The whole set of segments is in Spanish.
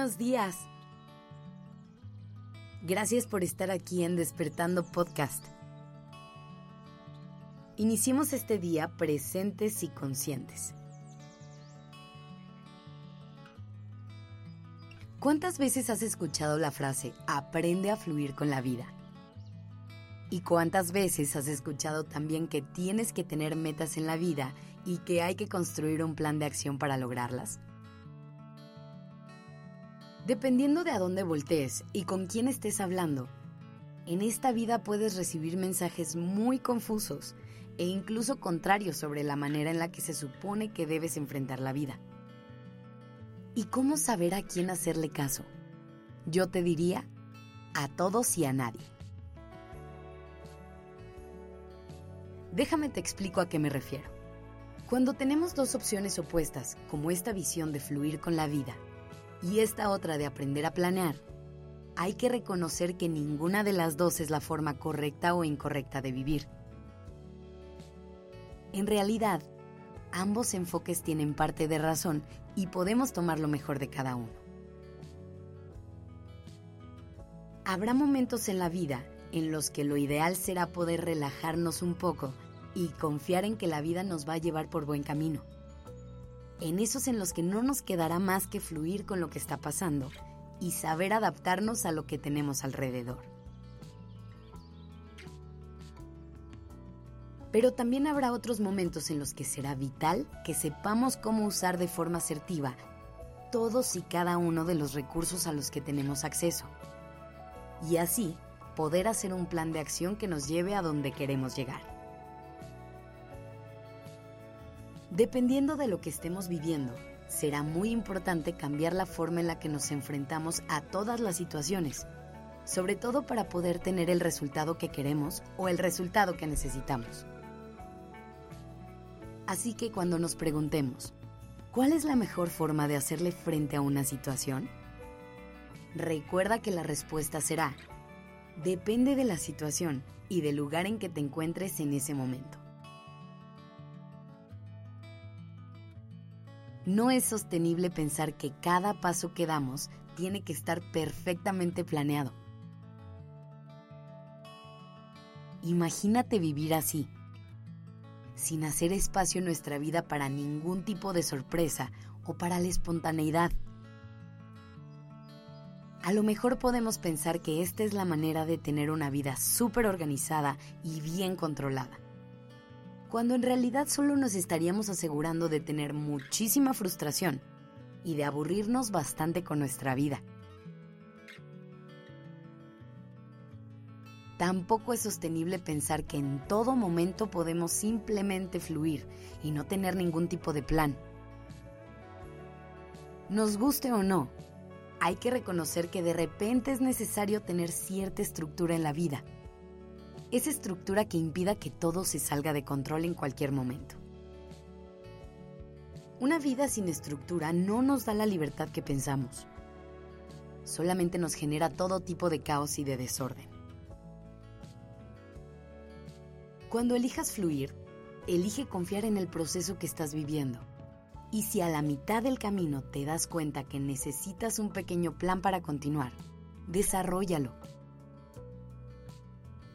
Buenos días. Gracias por estar aquí en Despertando Podcast. Iniciemos este día presentes y conscientes. ¿Cuántas veces has escuchado la frase aprende a fluir con la vida? ¿Y cuántas veces has escuchado también que tienes que tener metas en la vida y que hay que construir un plan de acción para lograrlas? Dependiendo de a dónde voltees y con quién estés hablando, en esta vida puedes recibir mensajes muy confusos e incluso contrarios sobre la manera en la que se supone que debes enfrentar la vida. ¿Y cómo saber a quién hacerle caso? Yo te diría, a todos y a nadie. Déjame te explico a qué me refiero. Cuando tenemos dos opciones opuestas, como esta visión de fluir con la vida y esta otra de aprender a planear, hay que reconocer que ninguna de las dos es la forma correcta o incorrecta de vivir. En realidad, ambos enfoques tienen parte de razón y podemos tomar lo mejor de cada uno. Habrá momentos en la vida en los que lo ideal será poder relajarnos un poco y confiar en que la vida nos va a llevar por buen camino en esos en los que no nos quedará más que fluir con lo que está pasando y saber adaptarnos a lo que tenemos alrededor. Pero también habrá otros momentos en los que será vital que sepamos cómo usar de forma asertiva todos y cada uno de los recursos a los que tenemos acceso. Y así poder hacer un plan de acción que nos lleve a donde queremos llegar. Dependiendo de lo que estemos viviendo, será muy importante cambiar la forma en la que nos enfrentamos a todas las situaciones, sobre todo para poder tener el resultado que queremos o el resultado que necesitamos. Así que cuando nos preguntemos, ¿cuál es la mejor forma de hacerle frente a una situación? Recuerda que la respuesta será, depende de la situación y del lugar en que te encuentres en ese momento. No es sostenible pensar que cada paso que damos tiene que estar perfectamente planeado. Imagínate vivir así, sin hacer espacio en nuestra vida para ningún tipo de sorpresa o para la espontaneidad. A lo mejor podemos pensar que esta es la manera de tener una vida súper organizada y bien controlada cuando en realidad solo nos estaríamos asegurando de tener muchísima frustración y de aburrirnos bastante con nuestra vida. Tampoco es sostenible pensar que en todo momento podemos simplemente fluir y no tener ningún tipo de plan. Nos guste o no, hay que reconocer que de repente es necesario tener cierta estructura en la vida esa estructura que impida que todo se salga de control en cualquier momento. Una vida sin estructura no nos da la libertad que pensamos. Solamente nos genera todo tipo de caos y de desorden. Cuando elijas fluir, elige confiar en el proceso que estás viviendo. Y si a la mitad del camino te das cuenta que necesitas un pequeño plan para continuar, desarrollalo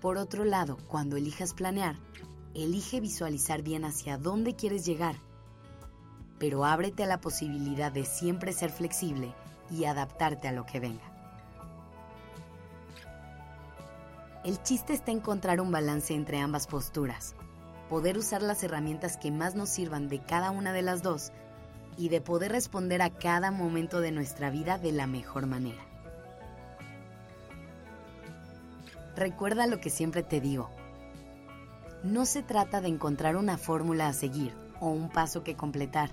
por otro lado, cuando elijas planear, elige visualizar bien hacia dónde quieres llegar, pero ábrete a la posibilidad de siempre ser flexible y adaptarte a lo que venga. El chiste está encontrar un balance entre ambas posturas, poder usar las herramientas que más nos sirvan de cada una de las dos y de poder responder a cada momento de nuestra vida de la mejor manera. Recuerda lo que siempre te digo. No se trata de encontrar una fórmula a seguir o un paso que completar.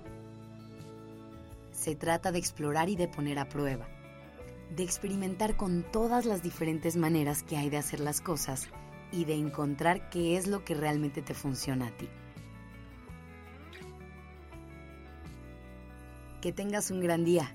Se trata de explorar y de poner a prueba, de experimentar con todas las diferentes maneras que hay de hacer las cosas y de encontrar qué es lo que realmente te funciona a ti. Que tengas un gran día.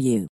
you.